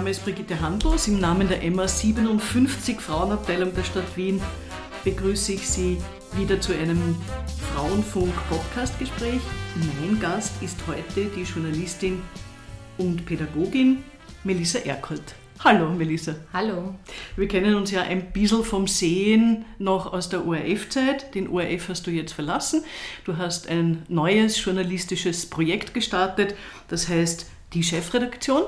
Name ist Brigitte Handlos. Im Namen der MA 57 Frauenabteilung der Stadt Wien begrüße ich Sie wieder zu einem Frauenfunk-Podcast-Gespräch. Mein Gast ist heute die Journalistin und Pädagogin Melissa Erkold. Hallo Melissa. Hallo. Wir kennen uns ja ein bisschen vom Sehen noch aus der ORF-Zeit. Den ORF hast du jetzt verlassen. Du hast ein neues journalistisches Projekt gestartet, das heißt die Chefredaktion.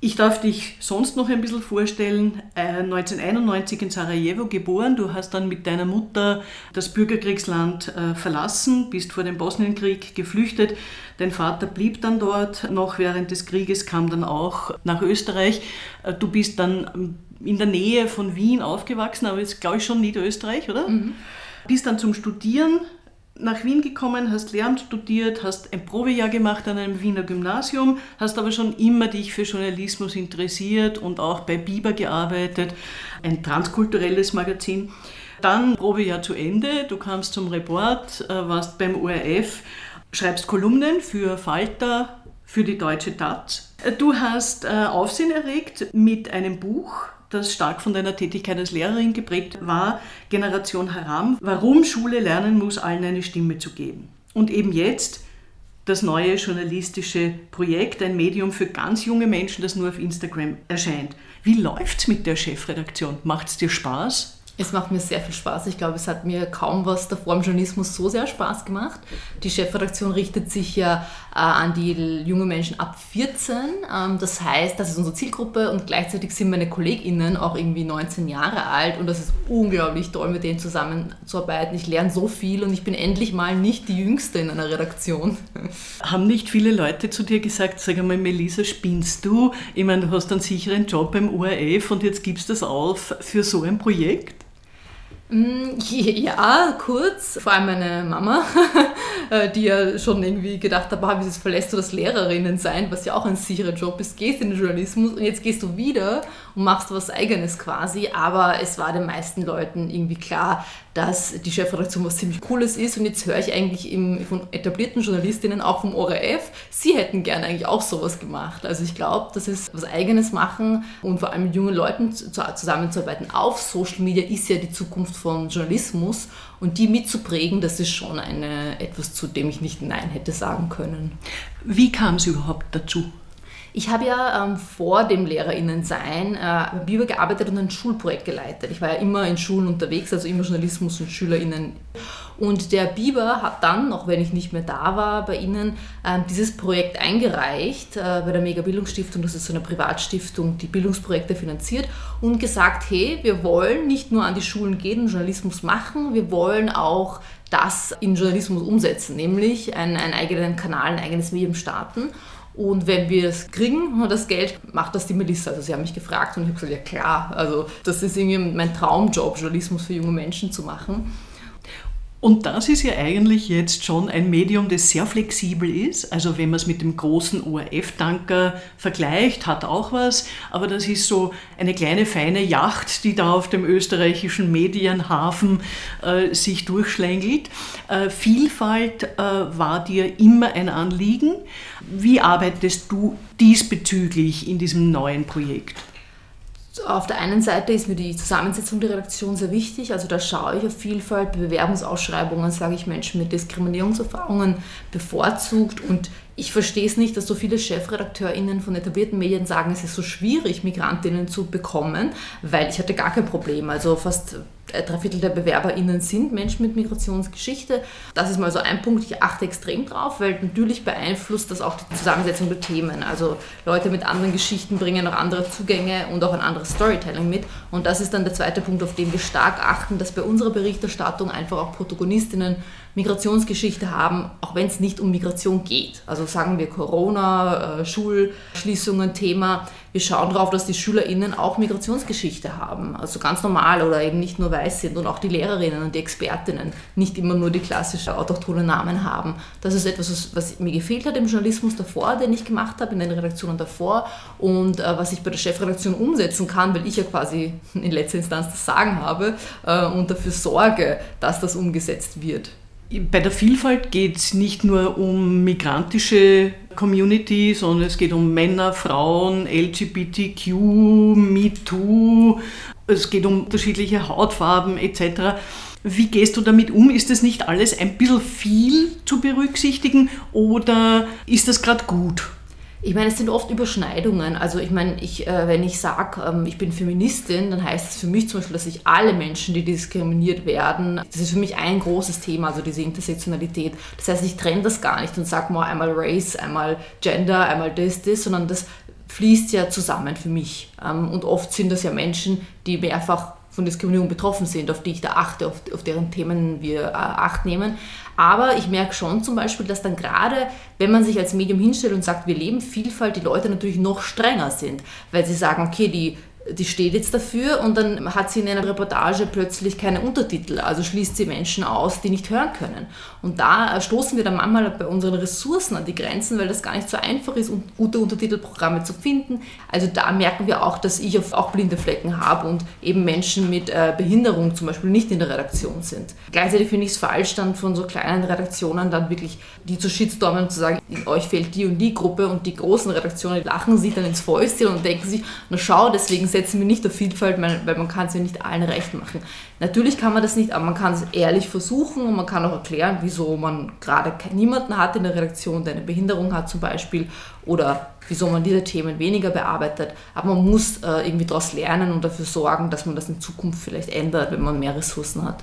Ich darf dich sonst noch ein bisschen vorstellen. 1991 äh, in Sarajevo geboren. Du hast dann mit deiner Mutter das Bürgerkriegsland äh, verlassen, bist vor dem Bosnienkrieg geflüchtet. Dein Vater blieb dann dort noch während des Krieges, kam dann auch nach Österreich. Äh, du bist dann ähm, in der Nähe von Wien aufgewachsen, aber jetzt glaube ich schon Niederösterreich, oder? Mhm. Bist dann zum Studieren nach Wien gekommen, hast Lehramt studiert, hast ein Probejahr gemacht an einem Wiener Gymnasium, hast aber schon immer dich für Journalismus interessiert und auch bei Biber gearbeitet, ein transkulturelles Magazin. Dann Probejahr zu Ende, du kamst zum Report, äh, warst beim ORF, schreibst Kolumnen für Falter, für die Deutsche Taz. Du hast äh, Aufsehen erregt mit einem Buch, das stark von deiner Tätigkeit als Lehrerin geprägt war, Generation Haram, warum Schule lernen muss, allen eine Stimme zu geben. Und eben jetzt das neue journalistische Projekt, ein Medium für ganz junge Menschen, das nur auf Instagram erscheint. Wie läuft's mit der Chefredaktion? Macht's dir Spaß? Es macht mir sehr viel Spaß. Ich glaube, es hat mir kaum was davor im Journalismus so sehr Spaß gemacht. Die Chefredaktion richtet sich ja äh, an die jungen Menschen ab 14. Ähm, das heißt, das ist unsere Zielgruppe und gleichzeitig sind meine KollegInnen auch irgendwie 19 Jahre alt und das ist unglaublich toll, mit denen zusammenzuarbeiten. Ich lerne so viel und ich bin endlich mal nicht die Jüngste in einer Redaktion. Haben nicht viele Leute zu dir gesagt, sag einmal, Melissa, spinnst du? Ich meine, du hast einen sicheren Job beim ORF und jetzt gibst du das auf für so ein Projekt? Mm, ja, kurz. Vor allem meine Mama, äh, die ja schon irgendwie gedacht hat, wie verlässt du das Lehrerinnen sein, was ja auch ein sicherer Job ist, gehst in den Journalismus und jetzt gehst du wieder und machst was Eigenes quasi. Aber es war den meisten Leuten irgendwie klar, dass die Chefredaktion was ziemlich Cooles ist. Und jetzt höre ich eigentlich im, von etablierten Journalistinnen, auch vom ORF, sie hätten gerne eigentlich auch sowas gemacht. Also ich glaube, dass es was Eigenes machen und vor allem mit jungen Leuten zusammenzuarbeiten auf Social Media ist ja die Zukunft von Journalismus. Und die mitzuprägen, das ist schon eine, etwas, zu dem ich nicht Nein hätte sagen können. Wie kam es überhaupt dazu? Ich habe ja ähm, vor dem Lehrerinnensein äh, bei Biber gearbeitet und ein Schulprojekt geleitet. Ich war ja immer in Schulen unterwegs, also immer Journalismus und SchülerInnen. Und der Biber hat dann, auch wenn ich nicht mehr da war bei Ihnen, äh, dieses Projekt eingereicht äh, bei der Mega Bildungsstiftung, das ist so eine Privatstiftung, die Bildungsprojekte finanziert, und gesagt, hey, wir wollen nicht nur an die Schulen gehen und Journalismus machen, wir wollen auch das in Journalismus umsetzen, nämlich einen, einen eigenen Kanal, ein eigenes Medium starten. Und wenn wir es kriegen, das Geld, macht das die Melissa. Also sie haben mich gefragt und ich habe gesagt, ja klar, also das ist irgendwie mein Traumjob, Journalismus für junge Menschen zu machen. Und das ist ja eigentlich jetzt schon ein Medium, das sehr flexibel ist. Also wenn man es mit dem großen ORF-Tanker vergleicht, hat auch was. Aber das ist so eine kleine feine Yacht, die da auf dem österreichischen Medienhafen äh, sich durchschlängelt. Äh, Vielfalt äh, war dir immer ein Anliegen. Wie arbeitest du diesbezüglich in diesem neuen Projekt? Auf der einen Seite ist mir die Zusammensetzung der Redaktion sehr wichtig. Also da schaue ich auf Vielfalt. Bei Bewerbungsausschreibungen sage ich Menschen mit Diskriminierungserfahrungen bevorzugt. Und ich verstehe es nicht, dass so viele ChefredakteurInnen von etablierten Medien sagen, es ist so schwierig, Migrantinnen zu bekommen, weil ich hatte gar kein Problem. Also fast äh, drei Viertel der BewerberInnen sind Menschen mit Migrationsgeschichte. Das ist mal so ein Punkt, ich achte extrem drauf, weil natürlich beeinflusst das auch die Zusammensetzung der Themen. Also Leute mit anderen Geschichten bringen auch andere Zugänge und auch ein anderes Storytelling mit. Und das ist dann der zweite Punkt, auf den wir stark achten, dass bei unserer Berichterstattung einfach auch Protagonistinnen Migrationsgeschichte haben, auch wenn es nicht um Migration geht. Also sagen wir Corona, äh, Schulschließungen, Thema. Wir schauen darauf, dass die SchülerInnen auch Migrationsgeschichte haben. Also ganz normal oder eben nicht nur weiß sind und auch die Lehrerinnen und die Expertinnen nicht immer nur die klassischen autochthonen Namen haben. Das ist etwas, was mir gefehlt hat im Journalismus davor, den ich gemacht habe, in den Redaktionen davor und äh, was ich bei der Chefredaktion umsetzen kann, weil ich ja quasi in letzter Instanz das Sagen habe äh, und dafür sorge, dass das umgesetzt wird. Bei der Vielfalt geht es nicht nur um migrantische Community, sondern es geht um Männer, Frauen, LGBTQ, MeToo, es geht um unterschiedliche Hautfarben etc. Wie gehst du damit um? Ist das nicht alles ein bisschen viel zu berücksichtigen oder ist das gerade gut? Ich meine, es sind oft Überschneidungen. Also ich meine, ich, äh, wenn ich sage, ähm, ich bin Feministin, dann heißt es für mich zum Beispiel, dass ich alle Menschen, die diskriminiert werden, das ist für mich ein großes Thema, also diese Intersektionalität. Das heißt, ich trenne das gar nicht und sage mal einmal Race, einmal Gender, einmal das, das, sondern das fließt ja zusammen für mich. Ähm, und oft sind das ja Menschen, die mehrfach von Diskriminierung betroffen sind, auf die ich da achte, auf, auf deren Themen wir äh, Acht nehmen. Aber ich merke schon zum Beispiel, dass dann gerade, wenn man sich als Medium hinstellt und sagt, wir leben Vielfalt, die Leute natürlich noch strenger sind, weil sie sagen, okay, die die steht jetzt dafür und dann hat sie in einer Reportage plötzlich keine Untertitel, also schließt sie Menschen aus, die nicht hören können. Und da stoßen wir dann manchmal bei unseren Ressourcen an die Grenzen, weil das gar nicht so einfach ist, um gute Untertitelprogramme zu finden. Also da merken wir auch, dass ich auch blinde Flecken habe und eben Menschen mit äh, Behinderung zum Beispiel nicht in der Redaktion sind. Gleichzeitig finde ich es falsch, dann von so kleinen Redaktionen dann wirklich die zu shitstormen und zu sagen, in euch fehlt die und die Gruppe und die großen Redaktionen lachen sich dann ins Fäustchen und denken sich, na schau, deswegen setzen wir nicht auf Vielfalt, weil man kann es ja nicht allen recht machen. Natürlich kann man das nicht, aber man kann es ehrlich versuchen und man kann auch erklären, wieso man gerade niemanden hat in der Redaktion, der eine Behinderung hat zum Beispiel oder wieso man diese Themen weniger bearbeitet. Aber man muss äh, irgendwie daraus lernen und dafür sorgen, dass man das in Zukunft vielleicht ändert, wenn man mehr Ressourcen hat.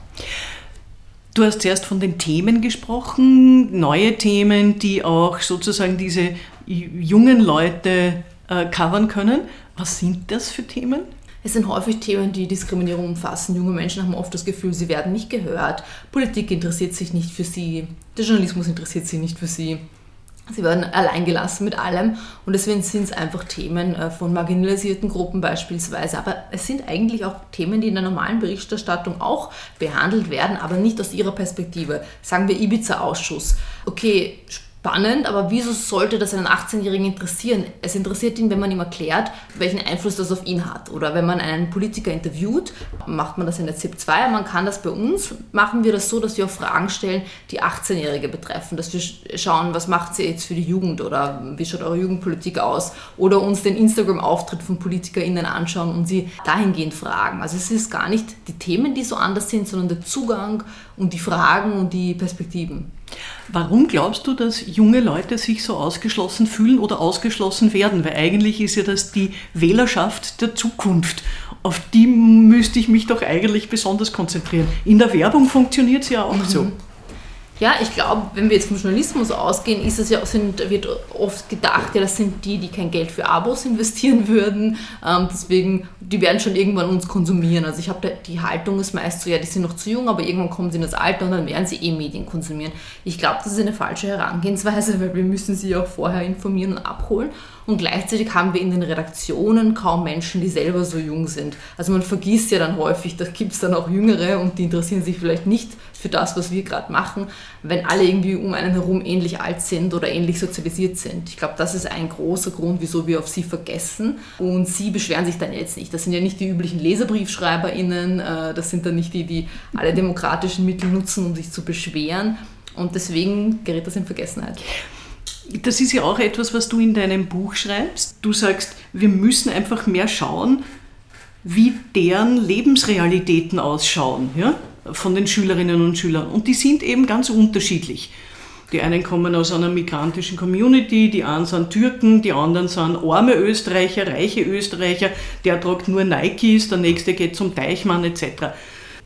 Du hast zuerst von den Themen gesprochen, neue Themen, die auch sozusagen diese jungen Leute äh, covern können. Was sind das für Themen? Es sind häufig Themen, die Diskriminierung umfassen. Junge Menschen haben oft das Gefühl, sie werden nicht gehört. Politik interessiert sich nicht für sie. Der Journalismus interessiert sich nicht für sie. Sie werden alleingelassen mit allem und deswegen sind es einfach Themen äh, von marginalisierten Gruppen beispielsweise. Aber es sind eigentlich auch Themen, die in der normalen Berichterstattung auch behandelt werden, aber nicht aus ihrer Perspektive. Sagen wir Ibiza-Ausschuss. Okay, spannend, aber wieso sollte das einen 18-Jährigen interessieren? Es interessiert ihn, wenn man ihm erklärt, welchen Einfluss das auf ihn hat. Oder wenn man einen Politiker interviewt, macht man das in der ZIP 2. Man kann das bei uns, machen wir das so, dass wir auch Fragen stellen, die 18-Jährige betreffen. Dass wir schauen, was macht sie jetzt für die Jugend oder wie schaut eure Jugendpolitik aus? Oder uns den Instagram-Auftritt von PolitikerInnen anschauen und sie dahingehend fragen. Also es ist gar nicht die Themen, die so anders sind, sondern der Zugang und die Fragen und die Perspektiven. Warum glaubst du, dass junge Leute sich so ausgeschlossen fühlen oder ausgeschlossen werden? Weil eigentlich ist ja das die Wählerschaft der Zukunft. Auf die müsste ich mich doch eigentlich besonders konzentrieren. In der Werbung funktioniert es ja auch mhm. so. Ja, ich glaube, wenn wir jetzt vom Journalismus ausgehen, ist es ja, sind, wird oft gedacht, ja, das sind die, die kein Geld für Abos investieren würden. Ähm, deswegen, die werden schon irgendwann uns konsumieren. Also ich habe die Haltung ist meist so, ja, die sind noch zu jung, aber irgendwann kommen sie in das Alter und dann werden sie eh Medien konsumieren. Ich glaube, das ist eine falsche Herangehensweise, weil wir müssen sie auch vorher informieren und abholen. Und gleichzeitig haben wir in den Redaktionen kaum Menschen, die selber so jung sind. Also man vergisst ja dann häufig, da gibt es dann auch Jüngere und die interessieren sich vielleicht nicht für das, was wir gerade machen, wenn alle irgendwie um einen herum ähnlich alt sind oder ähnlich sozialisiert sind. Ich glaube, das ist ein großer Grund, wieso wir auf sie vergessen. Und sie beschweren sich dann jetzt nicht. Das sind ja nicht die üblichen LeserbriefschreiberInnen, äh, das sind dann nicht die, die alle demokratischen Mittel nutzen, um sich zu beschweren. Und deswegen gerät das in Vergessenheit. Das ist ja auch etwas, was du in deinem Buch schreibst. Du sagst, wir müssen einfach mehr schauen, wie deren Lebensrealitäten ausschauen. Ja? von den Schülerinnen und Schülern. Und die sind eben ganz unterschiedlich. Die einen kommen aus einer migrantischen Community, die anderen sind Türken, die anderen sind arme Österreicher, reiche Österreicher, der tragt nur Nikes, der nächste geht zum Teichmann etc.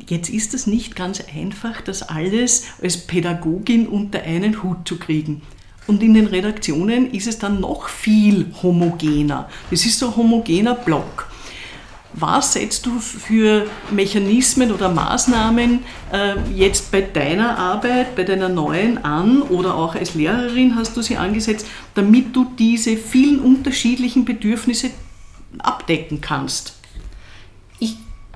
Jetzt ist es nicht ganz einfach, das alles als Pädagogin unter einen Hut zu kriegen. Und in den Redaktionen ist es dann noch viel homogener. Es ist so ein homogener Block. Was setzt du für Mechanismen oder Maßnahmen äh, jetzt bei deiner Arbeit, bei deiner neuen an oder auch als Lehrerin hast du sie angesetzt, damit du diese vielen unterschiedlichen Bedürfnisse abdecken kannst?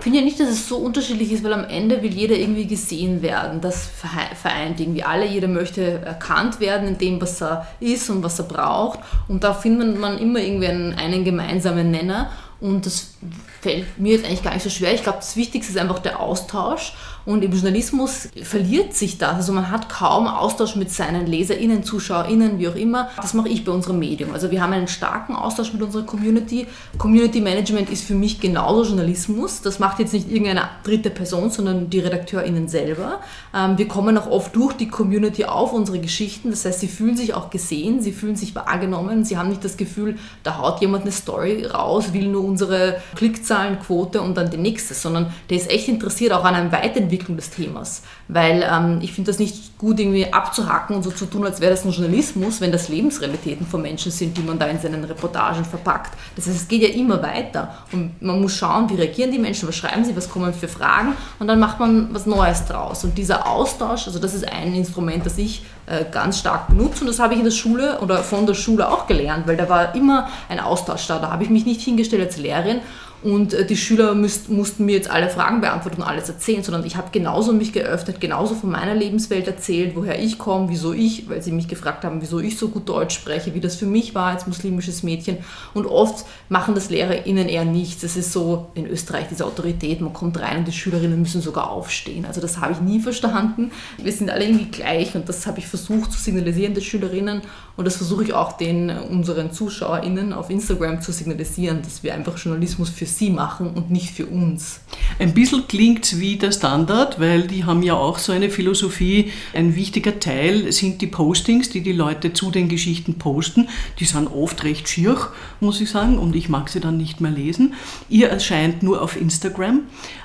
Ich finde ja nicht, dass es so unterschiedlich ist, weil am Ende will jeder irgendwie gesehen werden. Das vereint irgendwie alle. Jeder möchte erkannt werden in dem, was er ist und was er braucht. Und da findet man immer irgendwie einen, einen gemeinsamen Nenner. Und das fällt mir jetzt eigentlich gar nicht so schwer. Ich glaube, das Wichtigste ist einfach der Austausch. Und im Journalismus verliert sich das. Also man hat kaum Austausch mit seinen LeserInnen, ZuschauerInnen, wie auch immer. Das mache ich bei unserem Medium. Also wir haben einen starken Austausch mit unserer Community. Community Management ist für mich genauso Journalismus. Das macht jetzt nicht irgendeine dritte Person, sondern die RedakteurInnen selber. Ähm, wir kommen auch oft durch die Community auf unsere Geschichten. Das heißt, sie fühlen sich auch gesehen, sie fühlen sich wahrgenommen. Sie haben nicht das Gefühl, da haut jemand eine Story raus, will nur unsere Klickzahlenquote und dann die nächste, sondern der ist echt interessiert auch an einem Weiterentwicklung Entwicklung des Themas. Weil ähm, ich finde das nicht gut, irgendwie abzuhacken und so zu tun, als wäre das ein Journalismus, wenn das Lebensrealitäten von Menschen sind, die man da in seinen Reportagen verpackt. Das heißt, es geht ja immer weiter. Und man muss schauen, wie reagieren die Menschen, was schreiben sie, was kommen für Fragen und dann macht man was Neues draus. Und dieser Austausch, also das ist ein Instrument, das ich äh, ganz stark benutze und das habe ich in der Schule oder von der Schule auch gelernt, weil da war immer ein Austausch da. Da habe ich mich nicht hingestellt als Lehrerin und äh, die Schüler müsst, mussten mir jetzt alle Fragen beantworten und alles erzählen, sondern ich habe genauso mich geöffnet, genauso von meiner Lebenswelt erzählt, woher ich komme, wieso ich, weil sie mich gefragt haben, wieso ich so gut Deutsch spreche, wie das für mich war als muslimisches Mädchen. Und oft machen das LehrerInnen eher nichts. Es ist so in Österreich diese Autorität, man kommt rein und die Schülerinnen müssen sogar aufstehen. Also das habe ich nie verstanden. Wir sind alle irgendwie gleich und das habe ich versucht zu signalisieren den Schülerinnen und das versuche ich auch den unseren ZuschauerInnen auf Instagram zu signalisieren, dass wir einfach Journalismus für sie machen und nicht für uns. Ein bisschen klingt wie der Standard, weil die haben ja auch so eine Philosophie. Ein wichtiger Teil sind die Postings, die die Leute zu den Geschichten posten. Die sind oft recht schier, muss ich sagen, und ich mag sie dann nicht mehr lesen. Ihr erscheint nur auf Instagram.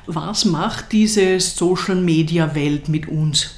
Was macht diese Social-Media-Welt mit uns?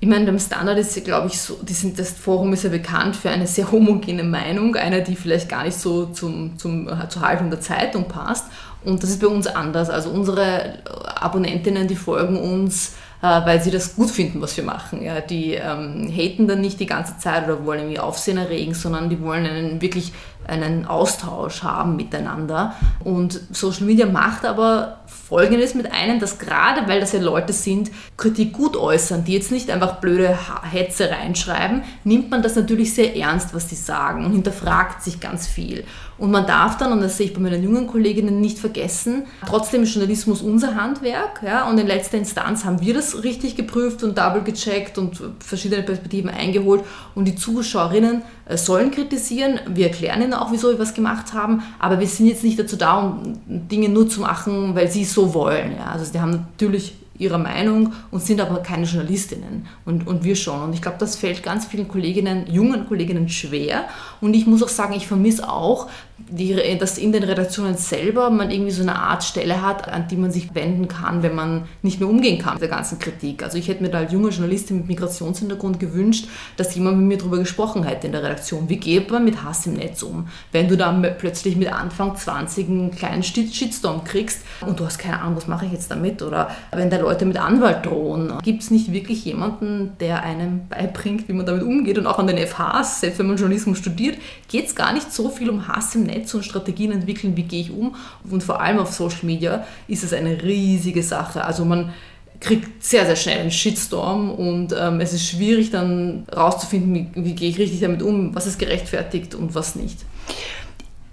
Ich meine, beim Standard ist ja, glaube ich, so, sind, das Forum ist ja bekannt für eine sehr homogene Meinung, eine, die vielleicht gar nicht so zum, zum, zur Haltung der Zeitung passt. Und das ist bei uns anders. Also unsere Abonnentinnen, die folgen uns, äh, weil sie das gut finden, was wir machen. Ja, die ähm, haten dann nicht die ganze Zeit oder wollen irgendwie Aufsehen erregen, sondern die wollen einen wirklich einen Austausch haben miteinander. Und Social Media macht aber Folgendes mit einem, dass gerade weil das ja Leute sind, Kritik gut äußern, die jetzt nicht einfach blöde Hetze reinschreiben, nimmt man das natürlich sehr ernst, was sie sagen und hinterfragt sich ganz viel. Und man darf dann, und das sehe ich bei meinen jungen Kolleginnen nicht vergessen, trotzdem ist Journalismus unser Handwerk. Ja, und in letzter Instanz haben wir das richtig geprüft und double gecheckt und verschiedene Perspektiven eingeholt. Und die Zuschauerinnen äh, sollen kritisieren. Wir erklären ihnen auch, wieso wir was gemacht haben. Aber wir sind jetzt nicht dazu da, um Dinge nur zu machen, weil sie es so wollen. Ja. Also die haben natürlich ihrer Meinung und sind aber keine Journalistinnen und, und wir schon. Und ich glaube, das fällt ganz vielen Kolleginnen, jungen Kolleginnen schwer. Und ich muss auch sagen, ich vermisse auch, die, dass in den Redaktionen selber man irgendwie so eine Art Stelle hat, an die man sich wenden kann, wenn man nicht mehr umgehen kann mit der ganzen Kritik. Also ich hätte mir da als junge Journalistin mit Migrationshintergrund gewünscht, dass jemand mit mir darüber gesprochen hätte in der Redaktion. Wie geht man mit Hass im Netz um? Wenn du dann plötzlich mit Anfang 20 einen kleinen Shitstorm kriegst und du hast keine Ahnung, was mache ich jetzt damit? Oder wenn da Leute mit Anwalt drohen, gibt es nicht wirklich jemanden, der einem beibringt, wie man damit umgeht? Und auch an den FHs, selbst wenn man Journalismus studiert, geht es gar nicht so viel um Hass im Netz und Strategien entwickeln, wie gehe ich um. Und vor allem auf Social Media ist es eine riesige Sache. Also man kriegt sehr, sehr schnell einen Shitstorm und ähm, es ist schwierig dann rauszufinden, wie, wie gehe ich richtig damit um, was ist gerechtfertigt und was nicht.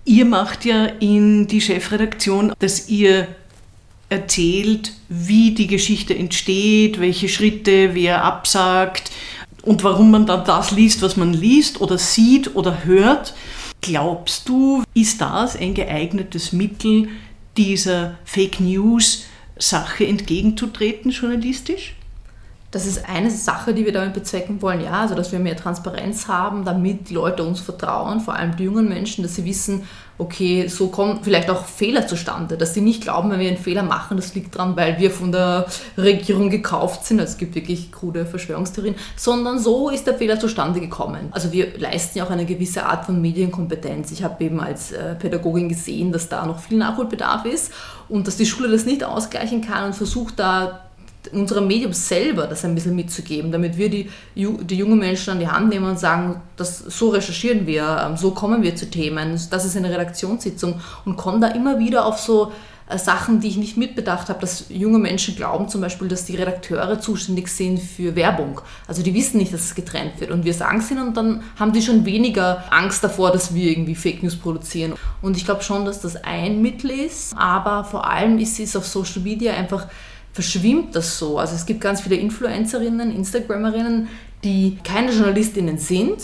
Ihr macht ja in die Chefredaktion, dass ihr erzählt, wie die Geschichte entsteht, welche Schritte wer absagt und warum man dann das liest, was man liest oder sieht oder hört. Glaubst du, ist das ein geeignetes Mittel, dieser Fake News Sache entgegenzutreten, journalistisch? Das ist eine Sache, die wir damit bezwecken wollen, ja, also dass wir mehr Transparenz haben, damit die Leute uns vertrauen, vor allem die jungen Menschen, dass sie wissen, okay, so kommen vielleicht auch Fehler zustande, dass sie nicht glauben, wenn wir einen Fehler machen, das liegt daran, weil wir von der Regierung gekauft sind, also es gibt wirklich krude Verschwörungstheorien, sondern so ist der Fehler zustande gekommen. Also wir leisten ja auch eine gewisse Art von Medienkompetenz. Ich habe eben als äh, Pädagogin gesehen, dass da noch viel Nachholbedarf ist und dass die Schule das nicht ausgleichen kann und versucht da unserem Medium selber das ein bisschen mitzugeben, damit wir die, die jungen Menschen an die Hand nehmen und sagen, das, so recherchieren wir, ähm, so kommen wir zu Themen, das ist eine Redaktionssitzung und kommen da immer wieder auf so äh, Sachen, die ich nicht mitbedacht habe, dass junge Menschen glauben zum Beispiel, dass die Redakteure zuständig sind für Werbung. Also die wissen nicht, dass es getrennt wird. Und wir sagen es ihnen und dann haben die schon weniger Angst davor, dass wir irgendwie Fake News produzieren. Und ich glaube schon, dass das ein Mittel ist, aber vor allem ist es auf Social Media einfach verschwimmt das so. Also es gibt ganz viele Influencerinnen, Instagrammerinnen, die keine Journalistinnen sind,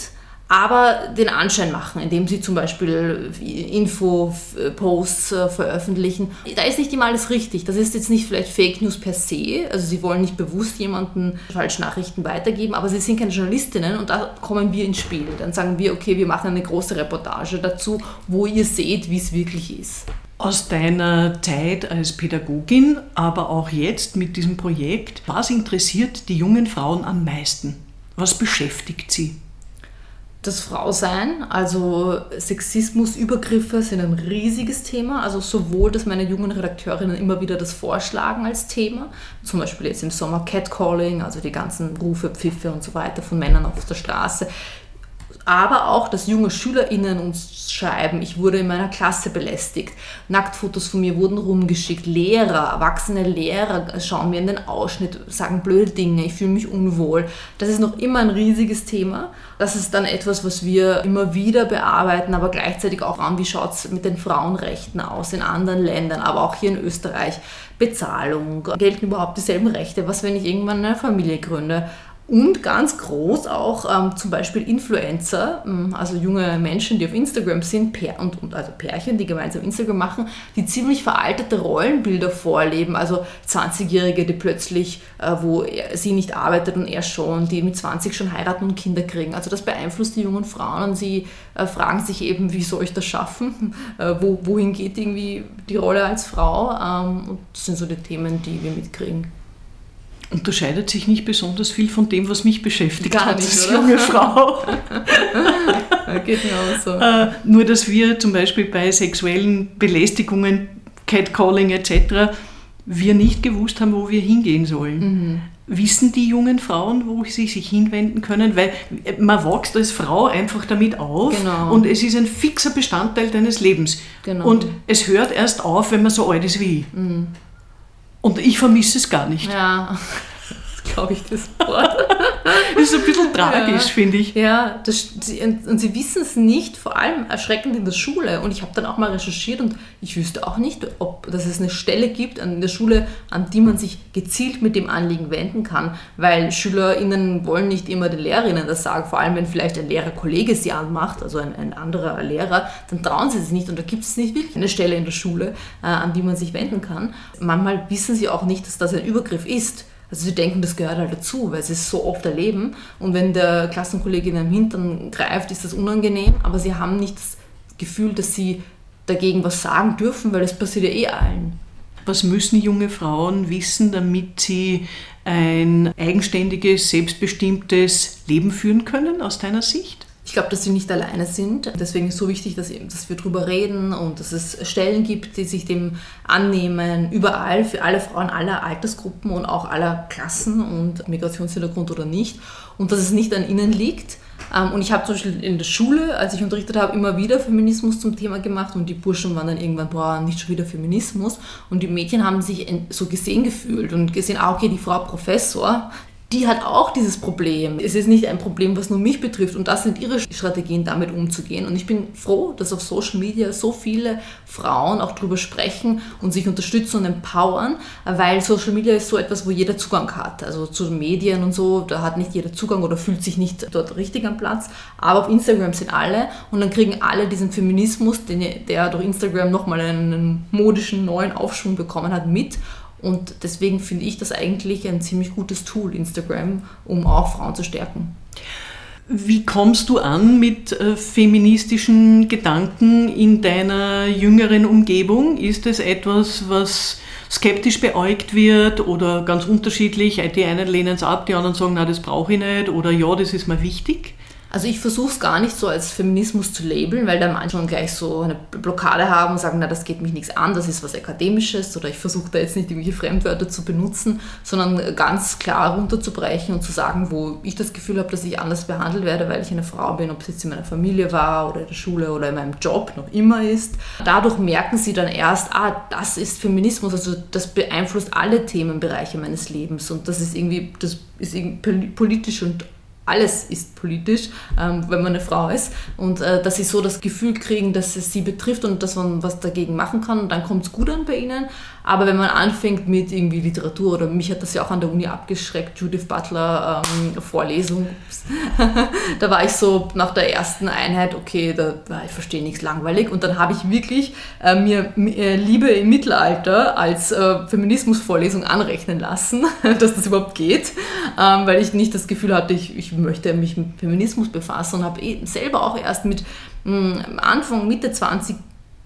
aber den Anschein machen, indem sie zum Beispiel Info-Posts äh, veröffentlichen. Da ist nicht immer alles richtig. Das ist jetzt nicht vielleicht Fake News per se. Also sie wollen nicht bewusst jemanden Falschnachrichten weitergeben, aber sie sind keine Journalistinnen und da kommen wir ins Spiel. Dann sagen wir, okay, wir machen eine große Reportage dazu, wo ihr seht, wie es wirklich ist. Aus deiner Zeit als Pädagogin, aber auch jetzt mit diesem Projekt, was interessiert die jungen Frauen am meisten? Was beschäftigt sie? Das Frausein, also Sexismus, Übergriffe sind ein riesiges Thema. Also sowohl, dass meine jungen Redakteurinnen immer wieder das vorschlagen als Thema, zum Beispiel jetzt im Sommer Catcalling, also die ganzen Rufe, Pfiffe und so weiter von Männern auf der Straße, aber auch, dass junge SchülerInnen uns schreiben, ich wurde in meiner Klasse belästigt. Nacktfotos von mir wurden rumgeschickt. Lehrer, erwachsene Lehrer schauen mir in den Ausschnitt, sagen blöde Dinge, ich fühle mich unwohl. Das ist noch immer ein riesiges Thema. Das ist dann etwas, was wir immer wieder bearbeiten, aber gleichzeitig auch an, wie schaut es mit den Frauenrechten aus in anderen Ländern, aber auch hier in Österreich. Bezahlung, gelten überhaupt dieselben Rechte, was wenn ich irgendwann eine Familie gründe. Und ganz groß auch ähm, zum Beispiel Influencer, ähm, also junge Menschen, die auf Instagram sind, Pär und, und, also Pärchen, die gemeinsam Instagram machen, die ziemlich veraltete Rollenbilder vorleben. Also 20-Jährige, die plötzlich, äh, wo er, sie nicht arbeitet und er schon, die mit 20 schon heiraten und Kinder kriegen. Also das beeinflusst die jungen Frauen und sie äh, fragen sich eben, wie soll ich das schaffen? Äh, wo, wohin geht irgendwie die Rolle als Frau? Ähm, und das sind so die Themen, die wir mitkriegen unterscheidet sich nicht besonders viel von dem, was mich beschäftigt Gar hat nicht, als oder? junge Frau. Auch so. Äh, nur, dass wir zum Beispiel bei sexuellen Belästigungen, Catcalling etc., wir nicht gewusst haben, wo wir hingehen sollen. Mhm. Wissen die jungen Frauen, wo sie sich hinwenden können? Weil man wächst als Frau einfach damit auf Genau. und es ist ein fixer Bestandteil deines Lebens. Genau. Und es hört erst auf, wenn man so alt ist wie ich. Und ich vermisse es gar nicht. Ja, glaube ich, das Wort. Das ist ein bisschen tragisch, Ja. finde ich. Ja, das, und sie wissen es nicht, vor allem erschreckend in der Schule. Und ich habe dann auch mal recherchiert und ich wüsste auch nicht, ob dass es eine Stelle gibt an der Schule, an die man sich gezielt mit dem Anliegen wenden kann. Weil SchülerInnen wollen nicht immer den Lehrerinnen das sagen, vor allem wenn vielleicht ein Lehrerkollege sie anmacht, also ein, ein anderer Lehrer, dann trauen sie sich nicht und da gibt es nicht wirklich eine Stelle in der Schule, äh, an die man sich wenden kann. Manchmal wissen sie auch nicht, dass das ein Übergriff ist. Also sie denken, das gehört halt dazu, weil sie es so oft erleben. Und wenn der Klassenkollege in den Hintern greift, ist das unangenehm, aber sie haben nicht das Gefühl, dass sie dagegen was sagen dürfen, weil das passiert ja eh allen. Was müssen junge Frauen wissen, damit sie ein eigenständiges, selbstbestimmtes Leben führen können, aus deiner Sicht? Ich glaube, dass sie nicht alleine sind. Deswegen ist es so wichtig, dass, dass wir darüber reden und dass es Stellen gibt, die sich dem annehmen, überall, für alle Frauen aller Altersgruppen und auch aller Klassen und Migrationshintergrund oder nicht. Und dass es nicht an ihnen liegt. Ähm, Und ich habe zum Beispiel in der Schule, als ich unterrichtet habe, immer wieder Feminismus zum Thema gemacht und die Burschen waren dann irgendwann, boah, nicht schon wieder Feminismus. Und die Mädchen haben sich so gesehen gefühlt und gesehen, ah, okay, die Frau Professor, die hat auch dieses Problem. Es ist nicht ein Problem, was nur mich betrifft und das sind ihre Strategien, damit umzugehen. Und ich bin froh, dass auf Social Media so viele Frauen auch drüber sprechen und sich unterstützen und empowern, weil Social Media ist so etwas, wo jeder Zugang hat. Also zu Medien und so, da hat nicht jeder Zugang oder fühlt sich nicht dort richtig am Platz. Aber auf Instagram sind alle und dann kriegen alle diesen Feminismus, den, der durch Instagram nochmal einen modischen neuen Aufschwung bekommen hat, mit. Und deswegen finde ich das eigentlich ein ziemlich gutes Tool, Instagram, um auch Frauen zu stärken. Wie kommst du an mit äh, feministischen Gedanken in deiner jüngeren Umgebung? Ist es etwas, was skeptisch beäugt wird oder ganz unterschiedlich? Die einen lehnen es ab, die anderen sagen, na, das brauche ich nicht oder ja, das ist mir wichtig. Also ich versuche es gar nicht so als Feminismus zu labeln, weil da manche schon gleich so eine Blockade haben und sagen, na, das geht mich nichts an, das ist was Akademisches oder ich versuche da jetzt nicht irgendwelche Fremdwörter zu benutzen, sondern ganz klar runterzubrechen und zu sagen, wo ich das Gefühl habe, dass ich anders behandelt werde, weil ich eine Frau bin, ob es jetzt in meiner Familie war oder in der Schule oder in meinem Job noch immer ist. Dadurch merken sie dann erst, ah, das ist Feminismus, also das beeinflusst alle Themenbereiche meines Lebens und das ist irgendwie, das ist irgendwie politisch und alles ist politisch, ähm, wenn man eine Frau ist. Und äh, dass sie so das Gefühl kriegen, dass es sie betrifft und dass man was dagegen machen kann. Und dann kommt es gut an bei ihnen. Aber wenn man anfängt mit irgendwie Literatur, oder mich hat das ja auch an der Uni abgeschreckt, Judith Butler ähm, Vorlesung, da war ich so nach der ersten Einheit, okay, da, ich verstehe nichts langweilig. Und dann habe ich wirklich äh, mir äh, Liebe im Mittelalter als äh, Feminismusvorlesung anrechnen lassen, dass das überhaupt geht, ähm, weil ich nicht das Gefühl hatte, ich, ich möchte mich mit Feminismus befassen und habe eh selber auch erst mit mh, hm, Anfang, Mitte 20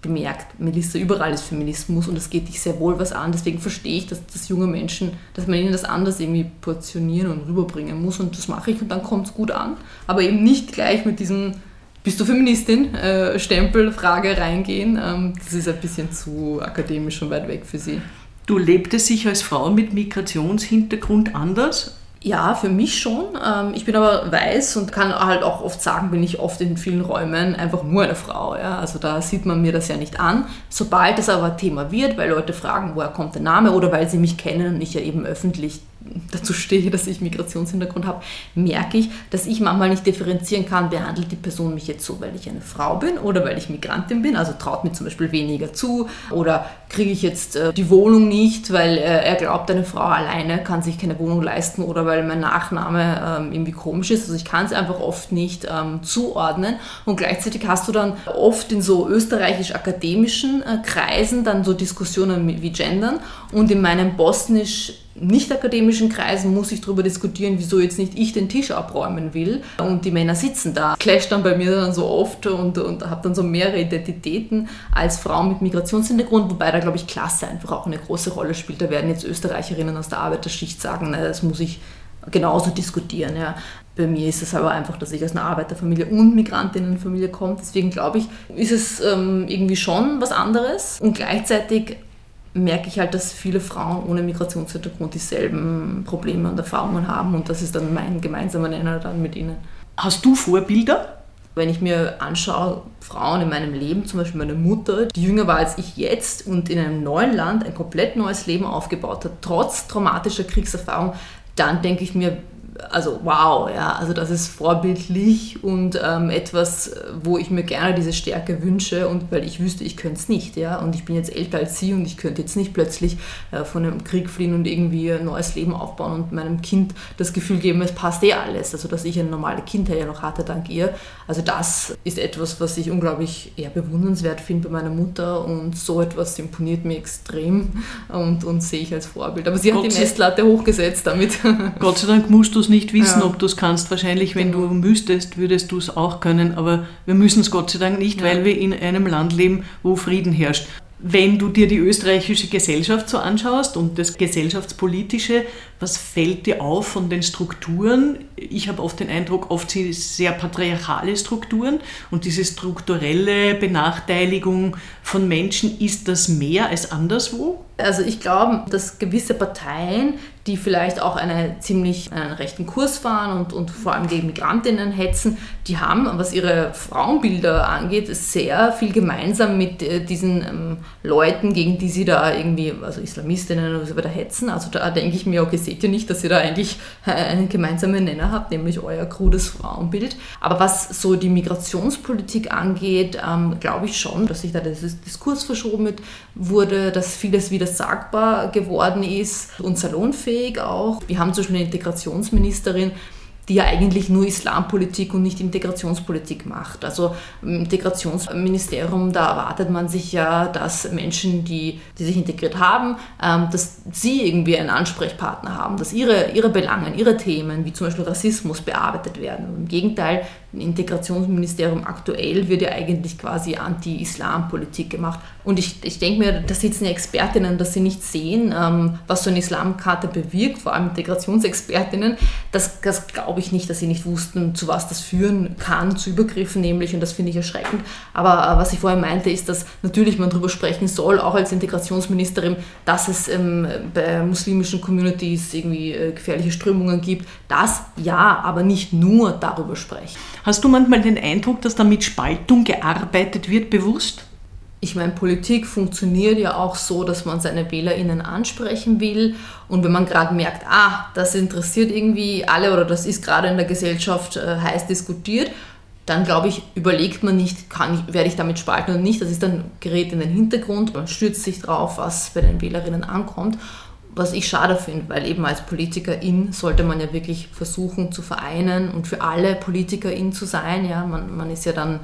bemerkt, Melissa, überall ist Feminismus und es geht dich sehr wohl was an. Deswegen verstehe ich, dass, dass junge Menschen, dass man ihnen das anders irgendwie portionieren und rüberbringen muss und das mache ich und dann kommt es gut an. Aber eben nicht gleich mit diesem bist du Feministin? Äh, Stempel, reingehen. Ähm, das ist ein bisschen zu akademisch und weit weg für sie. Du lebtest sich als Frau mit Migrationshintergrund anders? Ja, für mich schon. Ähm, ich bin aber weiß und kann halt auch oft sagen, bin ich oft in vielen Räumen einfach nur eine Frau. Ja? Also da sieht man mir das ja nicht an. Sobald das aber Thema wird, weil Leute fragen, woher kommt der Name oder weil sie mich kennen und ich ja eben öffentlich dazu stehe, dass ich Migrationshintergrund habe, merke ich, dass ich manchmal nicht differenzieren kann, behandelt die Person mich jetzt so, weil ich eine Frau bin oder weil ich Migrantin bin, also traut mir zum Beispiel weniger zu oder kriege ich jetzt äh, die Wohnung nicht, weil äh, er glaubt, eine Frau alleine kann sich keine Wohnung leisten oder weil mein Nachname ähm, irgendwie komisch ist. Also ich kann es einfach oft nicht ähm, zuordnen. Und gleichzeitig hast du dann oft in so österreichisch-akademischen äh, Kreisen dann so Diskussionen wie Gendern. Und in meinem bosnisch nicht-akademischen Kreisen muss ich darüber diskutieren, wieso jetzt nicht ich den Tisch abräumen will und die Männer sitzen da. Clash dann bei mir dann so oft und, und habe dann so mehrere Identitäten als Frau mit Migrationshintergrund, wobei da glaube ich Klasse einfach auch eine große Rolle spielt. Da werden jetzt Österreicherinnen aus der Arbeiterschicht sagen, na, das muss ich genauso diskutieren. Ja. Bei mir ist es aber einfach, dass ich aus einer Arbeiterfamilie und Migrantinnenfamilie komme. Deswegen glaube ich, ist es ähm, irgendwie schon was anderes. Und gleichzeitig merke ich halt, dass viele Frauen ohne Migrationshintergrund dieselben Probleme und Erfahrungen haben und das ist dann mein gemeinsamer Nenner dann mit ihnen. Hast du Vorbilder? Wenn ich mir anschaue, Frauen in meinem Leben, zum Beispiel meine Mutter, die jünger war als ich jetzt und in einem neuen Land ein komplett neues Leben aufgebaut hat, trotz traumatischer Kriegserfahrung, dann denke ich mir, also wow, ja, also das ist vorbildlich und ähm, etwas, wo ich mir gerne diese Stärke wünsche und weil ich wüsste, ich könnte es nicht, ja, und ich bin jetzt älter als sie und ich könnte jetzt nicht plötzlich äh, von einem Krieg fliehen und irgendwie ein neues Leben aufbauen und meinem Kind das Gefühl geben, es passt eh alles, also dass ich eine normale Kindheit ja noch hatte dank ihr. Also das ist etwas, was ich unglaublich eher bewundernswert finde bei meiner Mutter und so etwas imponiert mir extrem und, und sehe ich als Vorbild. Aber sie Gott hat die Messlatte hochgesetzt damit. Gott sei Dank musst du es nicht wissen, ja. ob du es kannst. Wahrscheinlich, wenn genau. du müsstest, würdest du es auch können, aber wir müssen es Gott sei Dank nicht, ja. weil wir in einem Land leben, wo Frieden herrscht. Wenn du dir die österreichische Gesellschaft so anschaust und das gesellschaftspolitische, was fällt dir auf von den Strukturen? Ich habe oft den Eindruck, oft sind es sehr patriarchale Strukturen und diese strukturelle Benachteiligung von Menschen, ist das mehr als anderswo? Also ich glaube, dass gewisse Parteien die vielleicht auch eine ziemlich einen rechten Kurs fahren und, und vor allem gegen Migrantinnen hetzen, die haben, was ihre Frauenbilder angeht, sehr viel gemeinsam mit äh, diesen ähm, Leuten, gegen die sie da irgendwie, also Islamistinnen oder so weiter hetzen. Also da denke ich mir, okay, seht ihr nicht, dass ihr da eigentlich einen gemeinsamen Nenner habt, nämlich euer krudes Frauenbild. Aber was so die Migrationspolitik angeht, ähm, glaube ich schon, dass sich da dieses Diskurs verschoben wurde, dass vieles wieder sagbar geworden ist und salonfähig auch. Wir haben zum Beispiel eine Integrationsministerin, die ja eigentlich nur Islampolitik und nicht Integrationspolitik macht. Also im Integrationsministerium, da erwartet man sich ja, dass Menschen, die, die sich integriert haben, ähm, dass sie irgendwie einen Ansprechpartner haben, dass ihre, ihre Belange, ihre Themen, wie zum Beispiel Rassismus, bearbeitet werden. Im Gegenteil, Integrationsministerium aktuell wird ja eigentlich quasi Anti-Islam-Politik gemacht. Und ich, ich denke mir, da sitzen ja Expertinnen, dass sie nicht sehen, ähm, was so eine Islamkarte bewirkt, vor allem Integrationsexpertinnen. Das, das glaube ich nicht, dass sie nicht wussten, zu was das führen kann, zu Übergriffen nämlich, und das finde ich erschreckend. Aber äh, was ich vorher meinte, ist, dass natürlich man darüber sprechen soll, auch als Integrationsministerin, dass es ähm, bei muslimischen Communities irgendwie äh, gefährliche Strömungen gibt. Das ja, aber nicht nur darüber sprechen. Hast du manchmal den Eindruck, dass da mit Spaltung gearbeitet wird, bewusst? Ich meine, Politik funktioniert ja auch so, dass man seine WählerInnen ansprechen will. Und wenn man gerade merkt, ah, das interessiert irgendwie alle oder das ist gerade in der Gesellschaft äh, heiß diskutiert, dann glaube ich, überlegt man nicht, kann ich, werde ich damit spalten oder nicht. Das ist dann gerät in den Hintergrund, man stürzt sich drauf, was bei den Wählerinnen ankommt was ich schade finde, weil eben als Politikerin sollte man ja wirklich versuchen zu vereinen und für alle Politikerin zu sein. Ja, man, man ist ja dann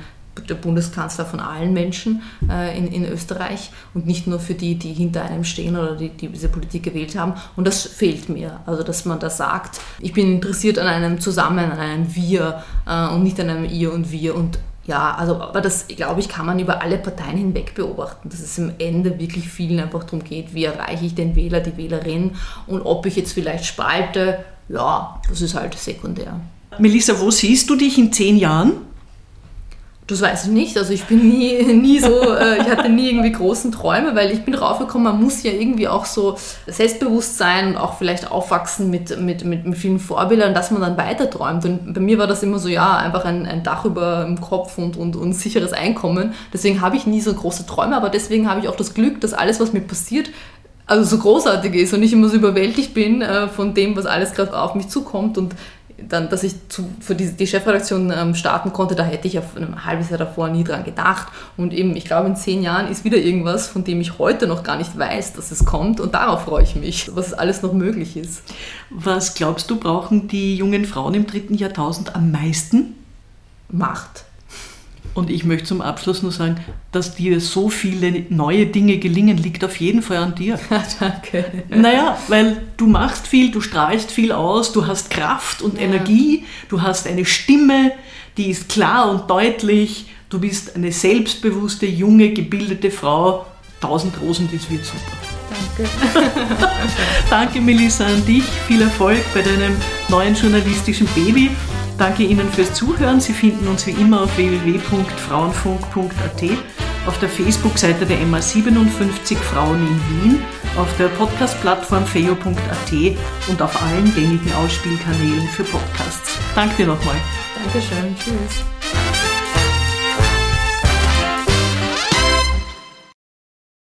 der Bundeskanzler von allen Menschen äh, in, in Österreich und nicht nur für die, die hinter einem stehen oder die, die diese Politik gewählt haben. Und das fehlt mir. Also, dass man da sagt, ich bin interessiert an einem Zusammen, an einem Wir äh, und nicht an einem Ihr und Wir und ja, also, aber das, glaube ich, kann man über alle Parteien hinweg beobachten, dass es am Ende wirklich vielen einfach darum geht, wie erreiche ich den Wähler, die Wählerin und ob ich jetzt vielleicht spalte, ja, das ist halt sekundär. Melissa, wo siehst du dich in zehn Jahren? Das weiß ich nicht. Also ich bin nie, nie so, äh, ich hatte nie irgendwie großen Träume, weil ich bin draufgekommen, man muss ja irgendwie auch so selbstbewusst sein und auch vielleicht aufwachsen mit, mit, mit, mit vielen Vorbildern, dass man dann weiter träumt. Und bei mir war das immer so, ja, einfach ein, ein Dach über dem Kopf und, und, und sicheres Einkommen. Deswegen habe ich nie so große Träume, aber deswegen habe ich auch das Glück, dass alles, was mir passiert, also so großartig ist und ich immer so überwältigt bin äh, von dem, was alles gerade auf mich zukommt und dann, dass ich zu, für die, die Chefredaktion ähm, starten konnte, da hätte ich auf ein halbes Jahr davor nie dran gedacht. Und eben, ich glaube, in zehn Jahren ist wieder irgendwas, von dem ich heute noch gar nicht weiß, dass es kommt. Und darauf freue ich mich, was alles noch möglich ist. Was glaubst du, brauchen die jungen Frauen im dritten Jahrtausend am meisten? Macht. Und ich möchte zum Abschluss nur sagen, dass dir so viele neue Dinge gelingen, liegt auf jeden Fall an dir. Danke. Naja, weil du machst viel, du strahlst viel aus, du hast Kraft und ja. Energie, du hast eine Stimme, die ist klar und deutlich, du bist eine selbstbewusste, junge, gebildete Frau. Tausend Rosen, das wird super. Danke. Danke, Melissa, an dich. Viel Erfolg bei deinem neuen journalistischen Baby. Danke Ihnen fürs Zuhören. Sie finden uns wie immer auf www.frauenfunk.at, auf der Facebook-Seite der MA57 Frauen in Wien, auf der Podcast-Plattform feo.at und auf allen gängigen Ausspielkanälen für Podcasts. Danke dir nochmal. Dankeschön. Tschüss.